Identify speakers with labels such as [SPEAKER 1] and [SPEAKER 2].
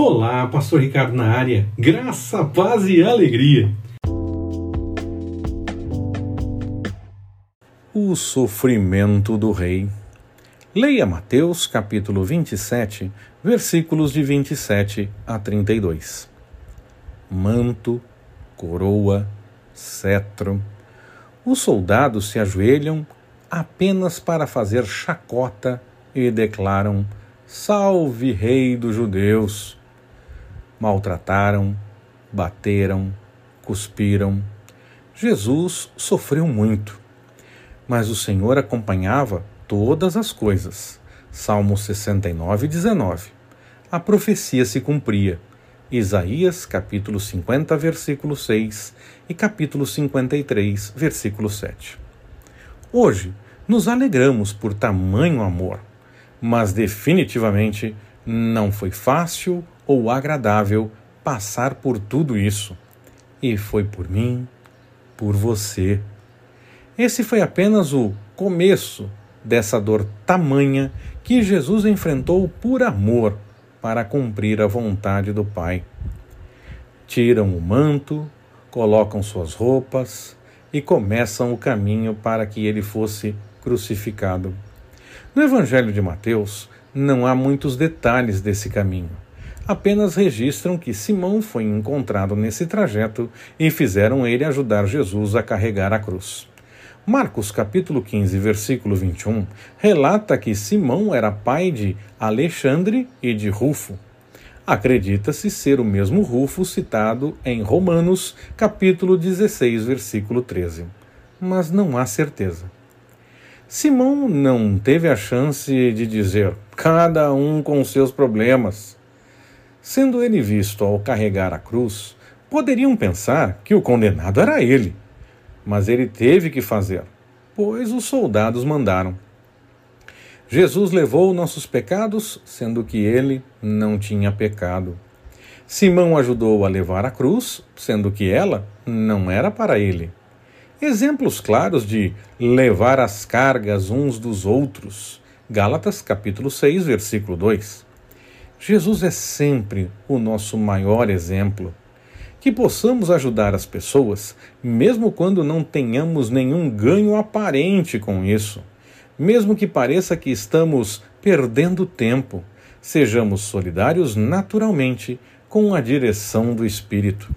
[SPEAKER 1] Olá, Pastor Ricardo na área. Graça, paz e alegria.
[SPEAKER 2] O sofrimento do rei. Leia Mateus capítulo 27, versículos de 27 a 32. Manto, coroa, cetro. Os soldados se ajoelham apenas para fazer chacota e declaram: Salve, Rei dos Judeus! Maltrataram, bateram, cuspiram. Jesus sofreu muito, mas o Senhor acompanhava todas as coisas. Salmo 69, 19. A profecia se cumpria. Isaías, capítulo 50, versículo 6 e capítulo 53, versículo 7. Hoje, nos alegramos por tamanho amor, mas definitivamente não foi fácil ou agradável passar por tudo isso. E foi por mim, por você. Esse foi apenas o começo dessa dor tamanha que Jesus enfrentou por amor para cumprir a vontade do Pai. Tiram o manto, colocam suas roupas e começam o caminho para que ele fosse crucificado. No Evangelho de Mateus, não há muitos detalhes desse caminho apenas registram que Simão foi encontrado nesse trajeto e fizeram ele ajudar Jesus a carregar a cruz. Marcos capítulo 15, versículo 21, relata que Simão era pai de Alexandre e de Rufo. Acredita-se ser o mesmo Rufo citado em Romanos capítulo 16, versículo 13, mas não há certeza. Simão não teve a chance de dizer cada um com seus problemas. Sendo ele visto ao carregar a cruz, poderiam pensar que o condenado era ele. Mas ele teve que fazer, pois os soldados mandaram. Jesus levou nossos pecados, sendo que ele não tinha pecado. Simão ajudou a levar a cruz, sendo que ela não era para ele. Exemplos claros de levar as cargas uns dos outros. Gálatas capítulo 6, versículo 2. Jesus é sempre o nosso maior exemplo. Que possamos ajudar as pessoas, mesmo quando não tenhamos nenhum ganho aparente com isso. Mesmo que pareça que estamos perdendo tempo, sejamos solidários naturalmente com a direção do Espírito.